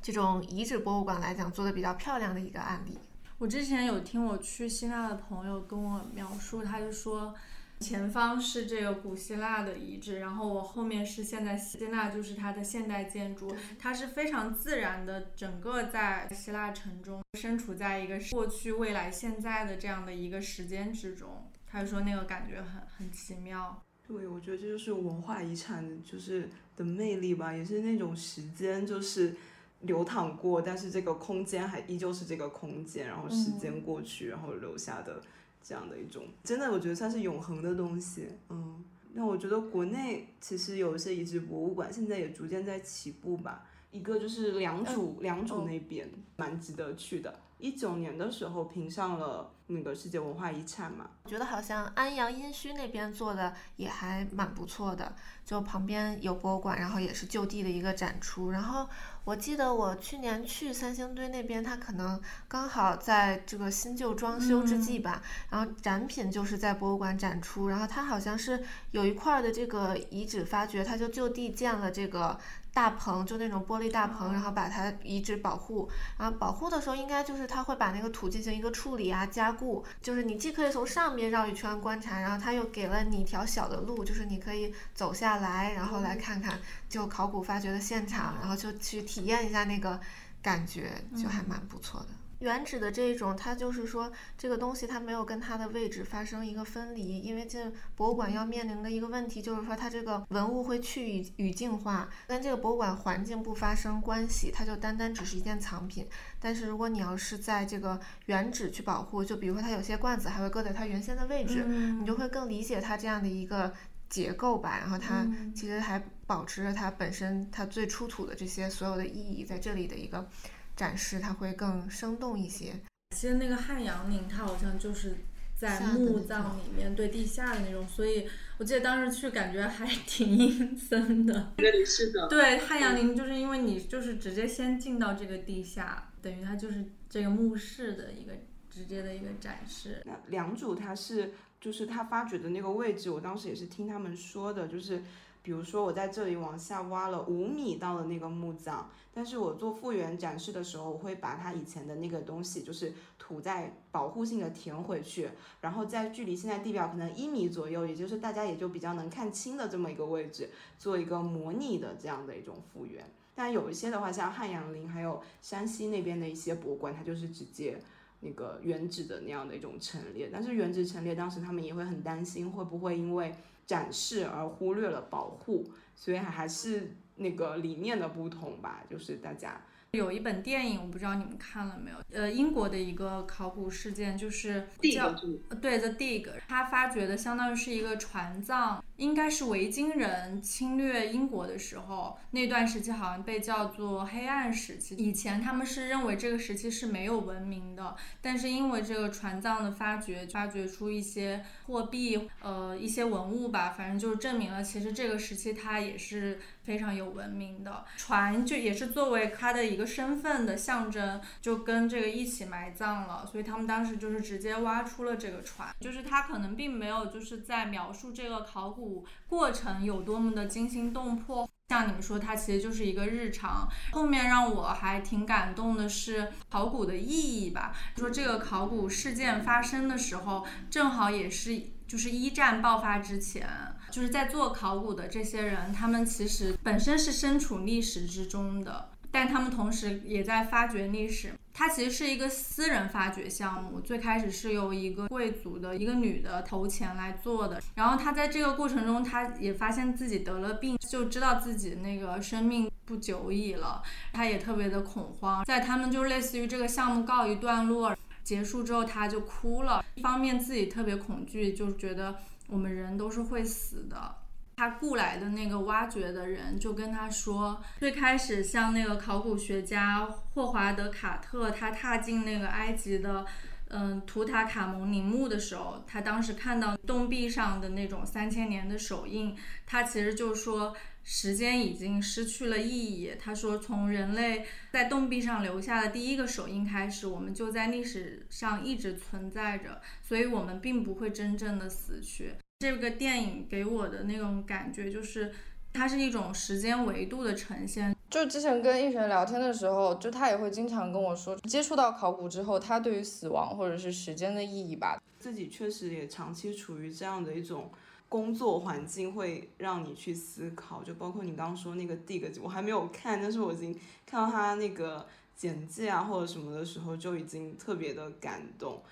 这种遗址博物馆来讲做的比较漂亮的一个案例。我之前有听我去希腊的朋友跟我描述，他就说前方是这个古希腊的遗址，然后我后面是现在希腊就是它的现代建筑，它是非常自然的，整个在希腊城中身处在一个过去、未来、现在的这样的一个时间之中。他就说那个感觉很很奇妙，对，我觉得这就是文化遗产就是的魅力吧，也是那种时间就是流淌过，但是这个空间还依旧是这个空间，然后时间过去，然后留下的这样的一种，真的我觉得算是永恒的东西。嗯，那我觉得国内其实有一些遗址博物馆，现在也逐渐在起步吧。一个就是良渚，良渚那边蛮值得去的。一九年的时候评上了那个世界文化遗产嘛，我觉得好像安阳殷墟那边做的也还蛮不错的，就旁边有博物馆，然后也是就地的一个展出。然后我记得我去年去三星堆那边，它可能刚好在这个新旧装修之际吧，然后展品就是在博物馆展出，然后它好像是有一块的这个遗址发掘，它就就地建了这个。大棚就那种玻璃大棚，然后把它遗址保护，然后保护的时候应该就是它会把那个土进行一个处理啊加固，就是你既可以从上面绕一圈观察，然后它又给了你一条小的路，就是你可以走下来，然后来看看就考古发掘的现场，然后就去体验一下那个感觉，就还蛮不错的。原址的这种，它就是说这个东西它没有跟它的位置发生一个分离，因为这博物馆要面临的一个问题就是说它这个文物会去语语境化，跟这个博物馆环境不发生关系，它就单单只是一件藏品。但是如果你要是在这个原址去保护，就比如说它有些罐子还会搁在它原先的位置，你就会更理解它这样的一个结构吧。然后它其实还保持着它本身它最出土的这些所有的意义在这里的一个。展示它会更生动一些。其实那个汉阳陵，它好像就是在墓葬里面，对地下的那种，所以我记得当时去感觉还挺阴森的。对，是的。对，汉阳陵就是因为你就是直接先进到这个地下，等于它就是这个墓室的一个直接的一个展示。那良渚它是就是他发掘的那个位置，我当时也是听他们说的，就是。比如说，我在这里往下挖了五米到了那个墓葬，但是我做复原展示的时候，我会把它以前的那个东西，就是土在保护性的填回去，然后在距离现在地表可能一米左右，也就是大家也就比较能看清的这么一个位置，做一个模拟的这样的一种复原。但有一些的话，像汉阳陵还有山西那边的一些博物馆，它就是直接那个原址的那样的一种陈列，但是原址陈列当时他们也会很担心，会不会因为。展示而忽略了保护，所以还是那个理念的不同吧，就是大家。有一本电影，我不知道你们看了没有？呃，英国的一个考古事件，就是叫对 The Dig，他发掘的相当于是一个船葬，应该是维京人侵略英国的时候，那段时期好像被叫做黑暗时期。以前他们是认为这个时期是没有文明的，但是因为这个船葬的发掘，发掘出一些货币，呃，一些文物吧，反正就是证明了其实这个时期它也是非常有文明的。船就也是作为它的一个。身份的象征就跟这个一起埋葬了，所以他们当时就是直接挖出了这个船，就是他可能并没有就是在描述这个考古过程有多么的惊心动魄，像你们说，它其实就是一个日常。后面让我还挺感动的是考古的意义吧，说这个考古事件发生的时候，正好也是就是一战爆发之前，就是在做考古的这些人，他们其实本身是身处历史之中的。但他们同时也在发掘历史。它其实是一个私人发掘项目，最开始是由一个贵族的一个女的投钱来做的。然后他在这个过程中，他也发现自己得了病，就知道自己那个生命不久矣了。他也特别的恐慌。在他们就类似于这个项目告一段落结束之后，他就哭了。一方面自己特别恐惧，就觉得我们人都是会死的。他雇来的那个挖掘的人就跟他说，最开始像那个考古学家霍华德·卡特，他踏进那个埃及的。嗯，图塔卡蒙陵墓的时候，他当时看到洞壁上的那种三千年的手印，他其实就说时间已经失去了意义。他说，从人类在洞壁上留下的第一个手印开始，我们就在历史上一直存在着，所以我们并不会真正的死去。这个电影给我的那种感觉就是。它是一种时间维度的呈现。就之前跟逸璇聊天的时候，就他也会经常跟我说，接触到考古之后，他对于死亡或者是时间的意义吧。自己确实也长期处于这样的一种工作环境，会让你去思考。就包括你刚刚说那个 dig，我还没有看，但是我已经看到他那个简介啊或者什么的时候，就已经特别的感动。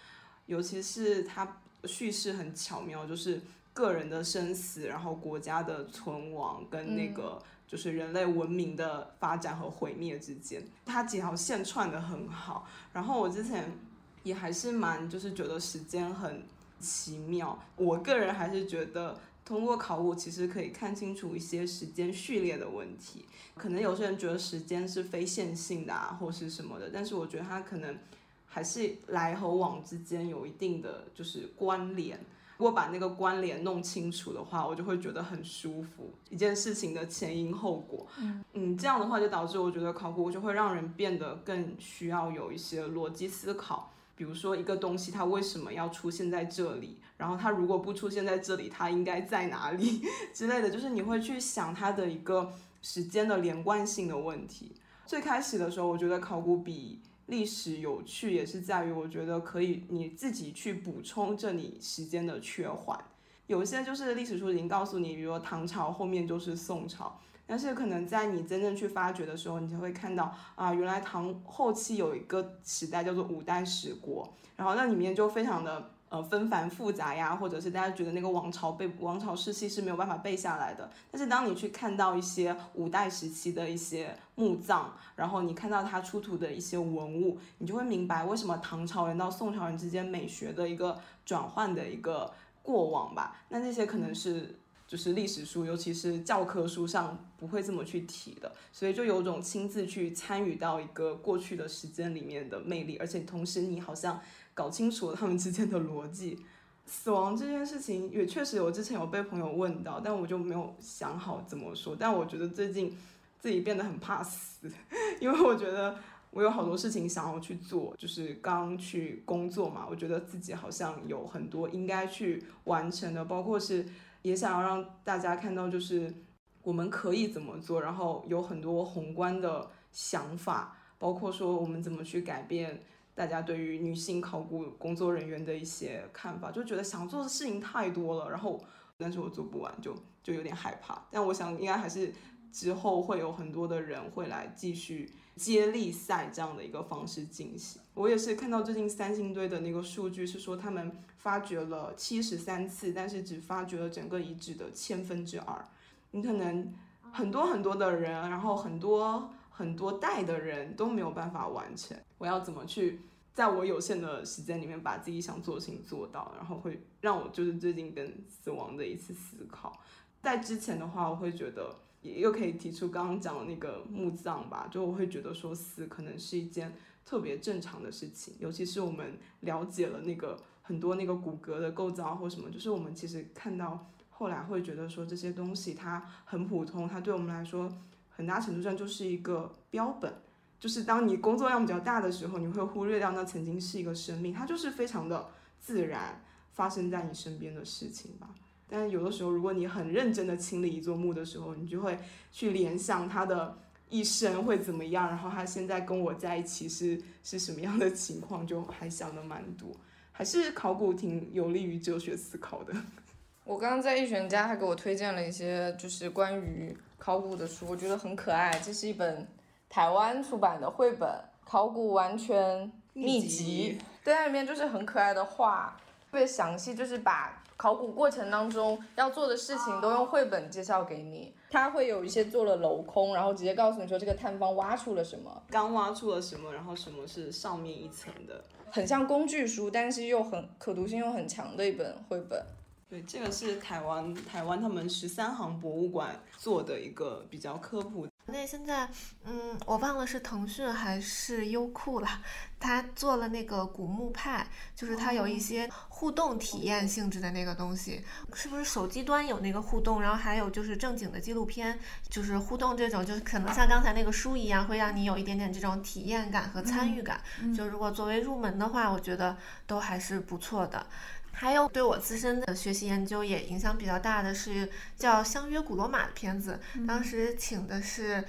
尤其是他叙事很巧妙，就是。个人的生死，然后国家的存亡，跟那个就是人类文明的发展和毁灭之间，它几条线串的很好。然后我之前也还是蛮就是觉得时间很奇妙，我个人还是觉得通过考古其实可以看清楚一些时间序列的问题。可能有些人觉得时间是非线性的啊，或是什么的，但是我觉得它可能还是来和往之间有一定的就是关联。如果把那个关联弄清楚的话，我就会觉得很舒服。一件事情的前因后果，嗯嗯，这样的话就导致我觉得考古就会让人变得更需要有一些逻辑思考。比如说一个东西它为什么要出现在这里，然后它如果不出现在这里，它应该在哪里 之类的，就是你会去想它的一个时间的连贯性的问题。最开始的时候，我觉得考古比。历史有趣也是在于，我觉得可以你自己去补充这里时间的缺环。有一些就是历史书已经告诉你，比如说唐朝后面就是宋朝，但是可能在你真正去发掘的时候，你就会看到啊，原来唐后期有一个时代叫做五代十国，然后那里面就非常的。呃，纷繁复杂呀，或者是大家觉得那个王朝背王朝世系是没有办法背下来的。但是当你去看到一些五代时期的一些墓葬，然后你看到它出土的一些文物，你就会明白为什么唐朝人到宋朝人之间美学的一个转换的一个过往吧。那这些可能是就是历史书，尤其是教科书上不会这么去提的，所以就有种亲自去参与到一个过去的时间里面的魅力，而且同时你好像。搞清楚了他们之间的逻辑，死亡这件事情也确实，我之前有被朋友问到，但我就没有想好怎么说。但我觉得最近自己变得很怕死，因为我觉得我有好多事情想要去做，就是刚去工作嘛，我觉得自己好像有很多应该去完成的，包括是也想要让大家看到，就是我们可以怎么做，然后有很多宏观的想法，包括说我们怎么去改变。大家对于女性考古工作人员的一些看法，就觉得想做的事情太多了，然后但是我做不完，就就有点害怕。但我想应该还是之后会有很多的人会来继续接力赛这样的一个方式进行。我也是看到最近三星堆的那个数据是说他们发掘了七十三次，但是只发掘了整个遗址的千分之二。你可能很多很多的人，然后很多。很多代的人都没有办法完成，我要怎么去在我有限的时间里面把自己想做的事情做到，然后会让我就是最近跟死亡的一次思考。在之前的话，我会觉得也又可以提出刚刚讲的那个墓葬吧，就我会觉得说死可能是一件特别正常的事情，尤其是我们了解了那个很多那个骨骼的构造或什么，就是我们其实看到后来会觉得说这些东西它很普通，它对我们来说。很大程度上就是一个标本，就是当你工作量比较大的时候，你会忽略掉那曾经是一个生命，它就是非常的自然发生在你身边的事情吧。但有的时候，如果你很认真的清理一座墓的时候，你就会去联想他的一生会怎么样，然后他现在跟我在一起是是什么样的情况，就还想的蛮多。还是考古挺有利于哲学思考的。我刚刚在易璇家，他给我推荐了一些就是关于。考古的书我觉得很可爱，这是一本台湾出版的绘本《考古完全秘籍》，对，它里面就是很可爱的画，特别详细，就是把考古过程当中要做的事情都用绘本介绍给你。它会有一些做了镂空，然后直接告诉你说这个探方挖出了什么，刚挖出了什么，然后什么是上面一层的，很像工具书，但是又很可读性又很强的一本绘本。对，这个是台湾台湾他们十三行博物馆做的一个比较科普。那现在，嗯，我忘了是腾讯还是优酷了，他做了那个古墓派，就是它有一些互动体验性质的那个东西，是不是手机端有那个互动？然后还有就是正经的纪录片，就是互动这种，就是可能像刚才那个书一样，会让你有一点点这种体验感和参与感。就如果作为入门的话，我觉得都还是不错的。还有对我自身的学习研究也影响比较大的是叫《相约古罗马》的片子，当时请的是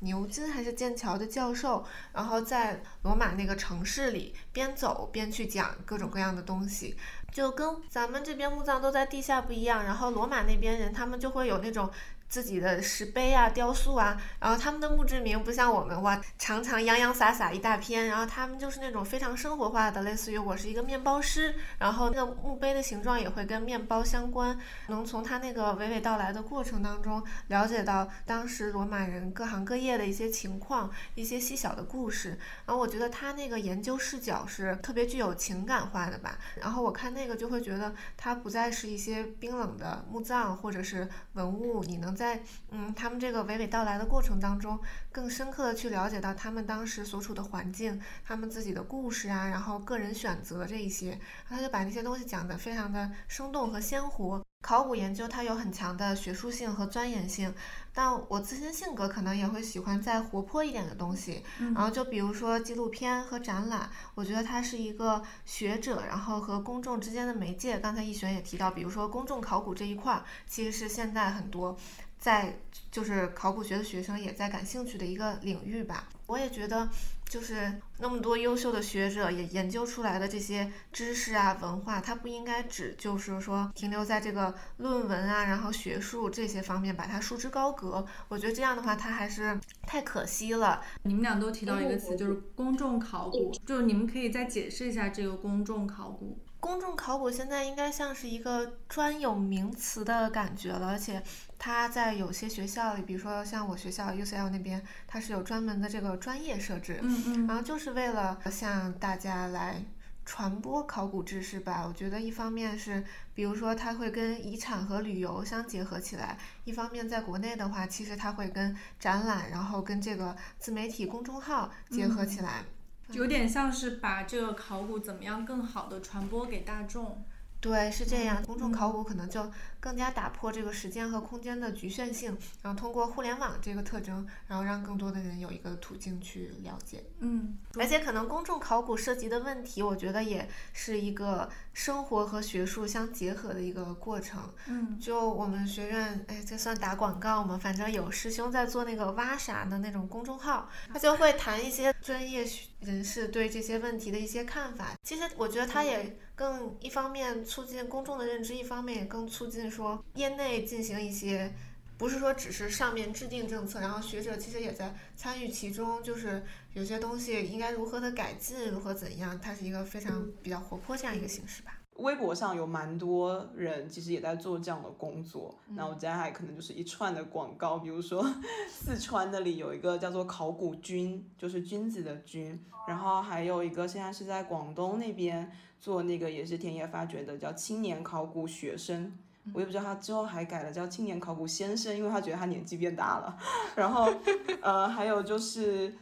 牛津还是剑桥的教授，然后在罗马那个城市里边走边去讲各种各样的东西，就跟咱们这边墓葬都在地下不一样，然后罗马那边人他们就会有那种。自己的石碑啊、雕塑啊，然后他们的墓志铭不像我们哇，长长洋洋洒洒一大篇，然后他们就是那种非常生活化的，类似于我是一个面包师，然后那个墓碑的形状也会跟面包相关，能从他那个娓娓道来的过程当中了解到当时罗马人各行各业的一些情况、一些细小的故事，然后我觉得他那个研究视角是特别具有情感化的吧，然后我看那个就会觉得它不再是一些冰冷的墓葬或者是文物，你能。在嗯，他们这个娓娓道来的过程当中，更深刻的去了解到他们当时所处的环境，他们自己的故事啊，然后个人选择这一些，他就把那些东西讲得非常的生动和鲜活。考古研究它有很强的学术性和钻研性，但我自身性格可能也会喜欢再活泼一点的东西。然后就比如说纪录片和展览，我觉得它是一个学者然后和公众之间的媒介。刚才易璇也提到，比如说公众考古这一块儿，其实是现在很多。在就是考古学的学生也在感兴趣的一个领域吧。我也觉得，就是那么多优秀的学者也研究出来的这些知识啊、文化，它不应该只就是说停留在这个论文啊，然后学术这些方面把它束之高阁。我觉得这样的话，它还是太可惜了。你们俩都提到一个词，就是公众考古，就是你们可以再解释一下这个公众考古。公众考古现在应该像是一个专有名词的感觉了，而且它在有些学校里，比如说像我学校 UCL 那边，它是有专门的这个专业设置，嗯嗯，然后就是为了向大家来传播考古知识吧。我觉得一方面是，比如说它会跟遗产和旅游相结合起来；一方面在国内的话，其实它会跟展览，然后跟这个自媒体公众号结合起来。有点像是把这个考古怎么样更好的传播给大众。对，是这样。公众考古可能就更加打破这个时间和空间的局限性，然后通过互联网这个特征，然后让更多的人有一个途径去了解。嗯，而且可能公众考古涉及的问题，我觉得也是一个生活和学术相结合的一个过程。嗯，就我们学院，哎，这算打广告吗？反正有师兄在做那个挖啥的那种公众号，他就会谈一些专业人士对这些问题的一些看法。其实我觉得他也。更一方面促进公众的认知，一方面也更促进说业内进行一些，不是说只是上面制定政策，然后学者其实也在参与其中，就是有些东西应该如何的改进，如何怎样，它是一个非常比较活泼这样一个形式吧。微博上有蛮多人其实也在做这样的工作，那我接下来可能就是一串的广告，比如说 四川那里有一个叫做考古君，就是君子的君，然后还有一个现在是在广东那边。做那个也是田野发掘的，叫青年考古学生，我也不知道他之后还改了叫青年考古先生，因为他觉得他年纪变大了。然后，呃，还有就是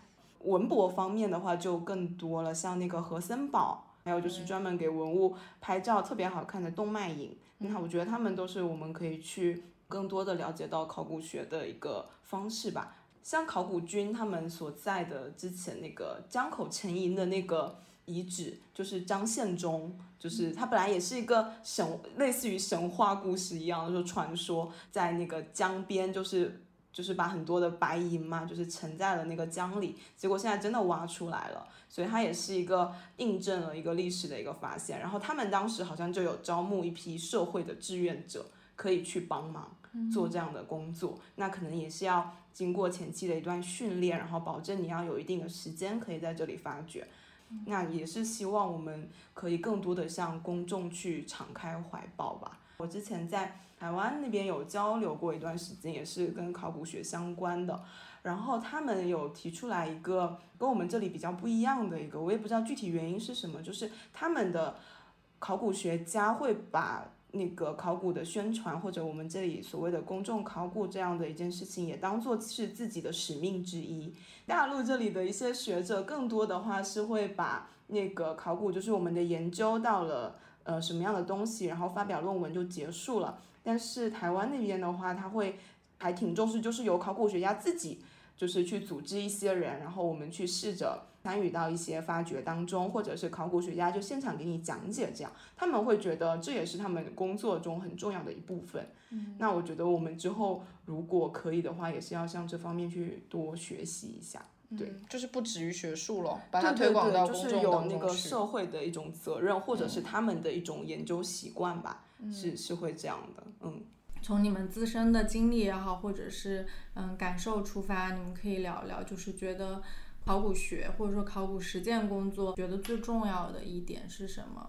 文博方面的话就更多了，像那个何森堡，还有就是专门给文物拍照特别好看的动漫影，那我觉得他们都是我们可以去更多的了解到考古学的一个方式吧。像考古君他们所在的之前那个江口沉银的那个。遗址就是张献忠，就是他本来也是一个神，类似于神话故事一样，就传说在那个江边，就是就是把很多的白银嘛，就是沉在了那个江里，结果现在真的挖出来了，所以它也是一个印证了一个历史的一个发现。然后他们当时好像就有招募一批社会的志愿者，可以去帮忙做这样的工作，那可能也是要经过前期的一段训练，然后保证你要有一定的时间可以在这里发掘。那也是希望我们可以更多的向公众去敞开怀抱吧。我之前在台湾那边有交流过一段时间，也是跟考古学相关的。然后他们有提出来一个跟我们这里比较不一样的一个，我也不知道具体原因是什么，就是他们的考古学家会把那个考古的宣传，或者我们这里所谓的公众考古这样的一件事情，也当做是自己的使命之一。大陆这里的一些学者，更多的话是会把那个考古，就是我们的研究到了呃什么样的东西，然后发表论文就结束了。但是台湾那边的话，他会还挺重视，就是由考古学家自己就是去组织一些人，然后我们去试着。参与到一些发掘当中，或者是考古学家就现场给你讲解，这样他们会觉得这也是他们工作中很重要的一部分。嗯，那我觉得我们之后如果可以的话，也是要向这方面去多学习一下。对，就是不止于学术了，把它推广到公众就是有那个社会的一种责任，或者是他们的一种研究习惯吧，是是会这样的。嗯，从你们自身的经历也好，或者是嗯感受出发，你们可以聊聊，就是觉得。考古学或者说考古实践工作，觉得最重要的一点是什么？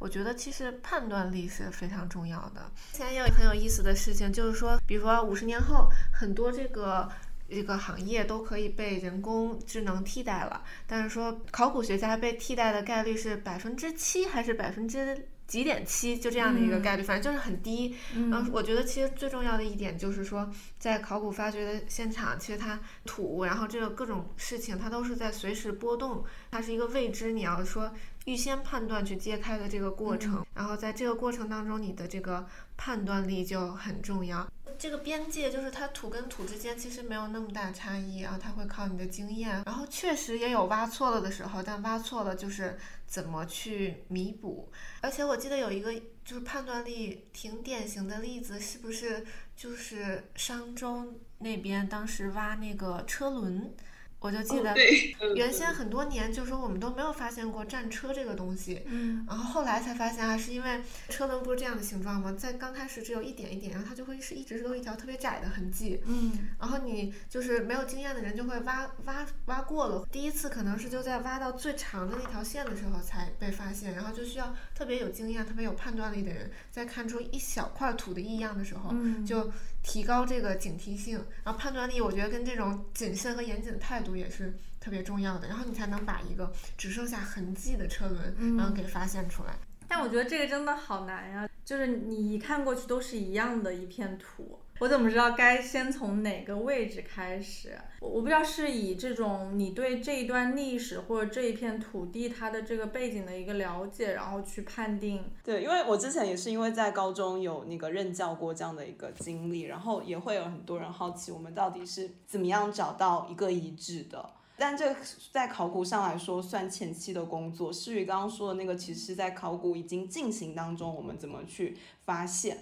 我觉得其实判断力是非常重要的。现在也有很有意思的事情，就是说，比如说五十年后，很多这个这个行业都可以被人工智能替代了，但是说考古学家被替代的概率是百分之七还是百分之？几点七就这样的一个概率，反正就是很低。然后我觉得其实最重要的一点就是说，在考古发掘的现场，其实它土，然后这个各种事情它都是在随时波动，它是一个未知，你要说预先判断去揭开的这个过程。然后在这个过程当中，你的这个判断力就很重要。这个边界就是它土跟土之间其实没有那么大差异然后，它会靠你的经验。然后确实也有挖错了的时候，但挖错了就是怎么去弥补。而且我记得有一个就是判断力挺典型的例子，是不是就是商周那边当时挖那个车轮？我就记得，原先很多年就是说我们都没有发现过战车这个东西，嗯，然后后来才发现啊，是因为车轮不是这样的形状吗？在刚开始只有一点一点，然后它就会是一直都一条特别窄的痕迹，嗯，然后你就是没有经验的人就会挖挖挖过了，第一次可能是就在挖到最长的那条线的时候才被发现，然后就需要特别有经验、特别有判断力的人，在看出一小块土的异样的时候，就。提高这个警惕性，然后判断力，我觉得跟这种谨慎和严谨的态度也是特别重要的，然后你才能把一个只剩下痕迹的车轮，然后给发现出来。但我觉得这个真的好难呀，就是你一看过去都是一样的一片土。我怎么知道该先从哪个位置开始？我我不知道是以这种你对这一段历史或者这一片土地它的这个背景的一个了解，然后去判定。对，因为我之前也是因为在高中有那个任教过这样的一个经历，然后也会有很多人好奇我们到底是怎么样找到一个遗址的。但这在考古上来说算前期的工作，诗雨刚刚说的那个，其实在考古已经进行当中，我们怎么去发现。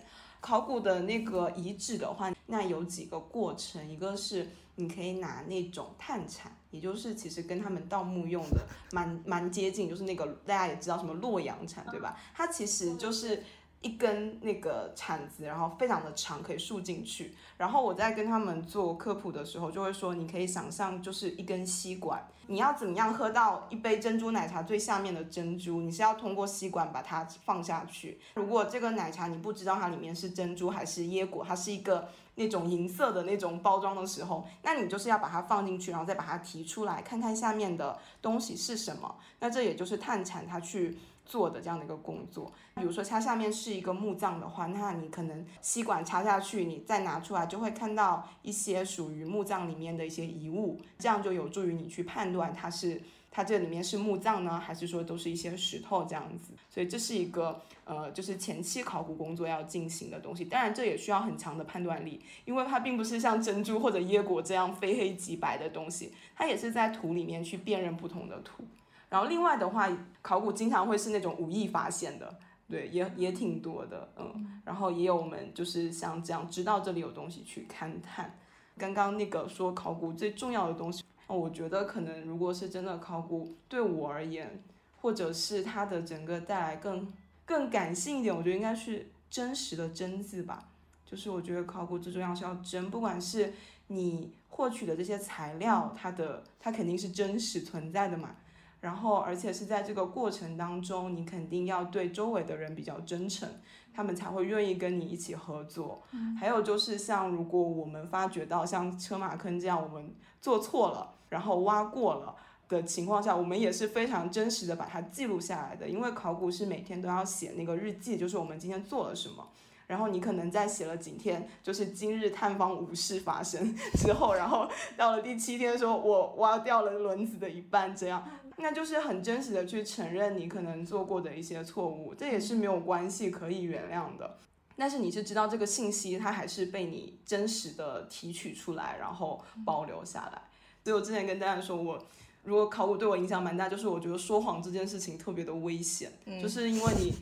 考古的那个遗址的话，那有几个过程，一个是你可以拿那种探铲，也就是其实跟他们盗墓用的蛮蛮接近，就是那个大家也知道什么洛阳铲，对吧？它其实就是。一根那个铲子，然后非常的长，可以竖进去。然后我在跟他们做科普的时候，就会说，你可以想象就是一根吸管，你要怎么样喝到一杯珍珠奶茶最下面的珍珠？你是要通过吸管把它放下去。如果这个奶茶你不知道它里面是珍珠还是椰果，它是一个那种银色的那种包装的时候，那你就是要把它放进去，然后再把它提出来，看看下面的东西是什么。那这也就是探铲它去。做的这样的一个工作，比如说它下面是一个墓葬的话，那你可能吸管插下去，你再拿出来就会看到一些属于墓葬里面的一些遗物，这样就有助于你去判断它是它这里面是墓葬呢，还是说都是一些石头这样子。所以这是一个呃，就是前期考古工作要进行的东西。当然这也需要很强的判断力，因为它并不是像珍珠或者椰果这样非黑即白的东西，它也是在土里面去辨认不同的土。然后另外的话，考古经常会是那种无意发现的，对，也也挺多的，嗯，然后也有我们就是像这样知道这里有东西去勘探。刚刚那个说考古最重要的东西，我觉得可能如果是真的考古，对我而言，或者是它的整个带来更更感性一点，我觉得应该是真实的真字吧。就是我觉得考古最重要是要真，不管是你获取的这些材料，它的它肯定是真实存在的嘛。然后，而且是在这个过程当中，你肯定要对周围的人比较真诚，他们才会愿意跟你一起合作。还有就是，像如果我们发觉到像车马坑这样，我们做错了，然后挖过了，的情况下，我们也是非常真实的把它记录下来的。因为考古是每天都要写那个日记，就是我们今天做了什么。然后你可能在写了几天，就是今日探访无事发生 之后，然后到了第七天的时候，我挖掉了轮子的一半，这样，那就是很真实的去承认你可能做过的一些错误，这也是没有关系可以原谅的。但是你是知道这个信息，它还是被你真实的提取出来，然后保留下来。所以我之前跟大家说，我如果考古对我影响蛮大，就是我觉得说谎这件事情特别的危险，就是因为你。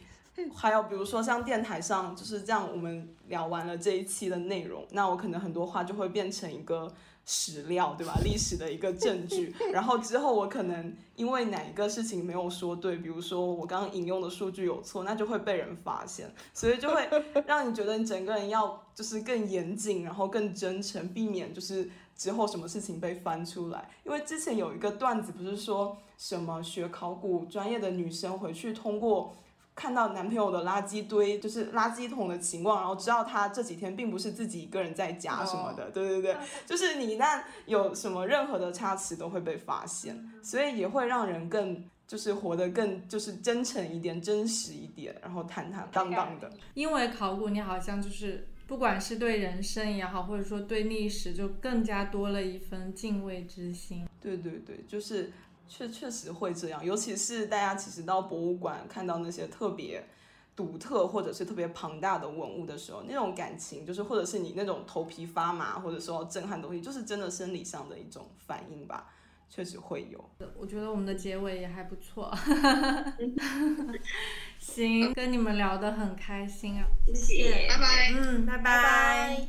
还有比如说像电台上就是这样，我们聊完了这一期的内容，那我可能很多话就会变成一个史料，对吧？历史的一个证据。然后之后我可能因为哪一个事情没有说对，比如说我刚刚引用的数据有错，那就会被人发现，所以就会让你觉得你整个人要就是更严谨，然后更真诚，避免就是之后什么事情被翻出来。因为之前有一个段子不是说什么学考古专业的女生回去通过。看到男朋友的垃圾堆，就是垃圾桶的情况，然后知道他这几天并不是自己一个人在家什么的，对对对，就是你一旦有什么任何的差池都会被发现，所以也会让人更就是活得更就是真诚一点、真实一点，然后坦坦荡荡的。因为考古，你好像就是不管是对人生也好，或者说对历史，就更加多了一份敬畏之心。对对对，就是。确确实会这样，尤其是大家其实到博物馆看到那些特别独特或者是特别庞大的文物的时候，那种感情就是或者是你那种头皮发麻或者说震撼东西，就是真的生理上的一种反应吧，确实会有。我觉得我们的结尾也还不错，行，跟你们聊得很开心啊，谢谢，拜拜，嗯，拜拜。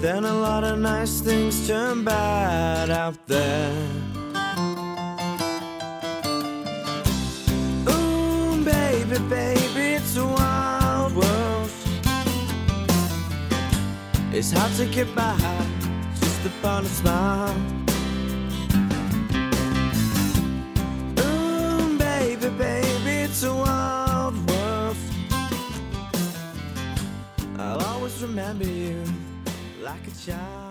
Then a lot of nice things turn bad out there. Ooh, baby, baby, it's a wild world. It's hard to get by just upon a smile. Ooh, baby, baby, it's a wild world. I'll always remember you like a child.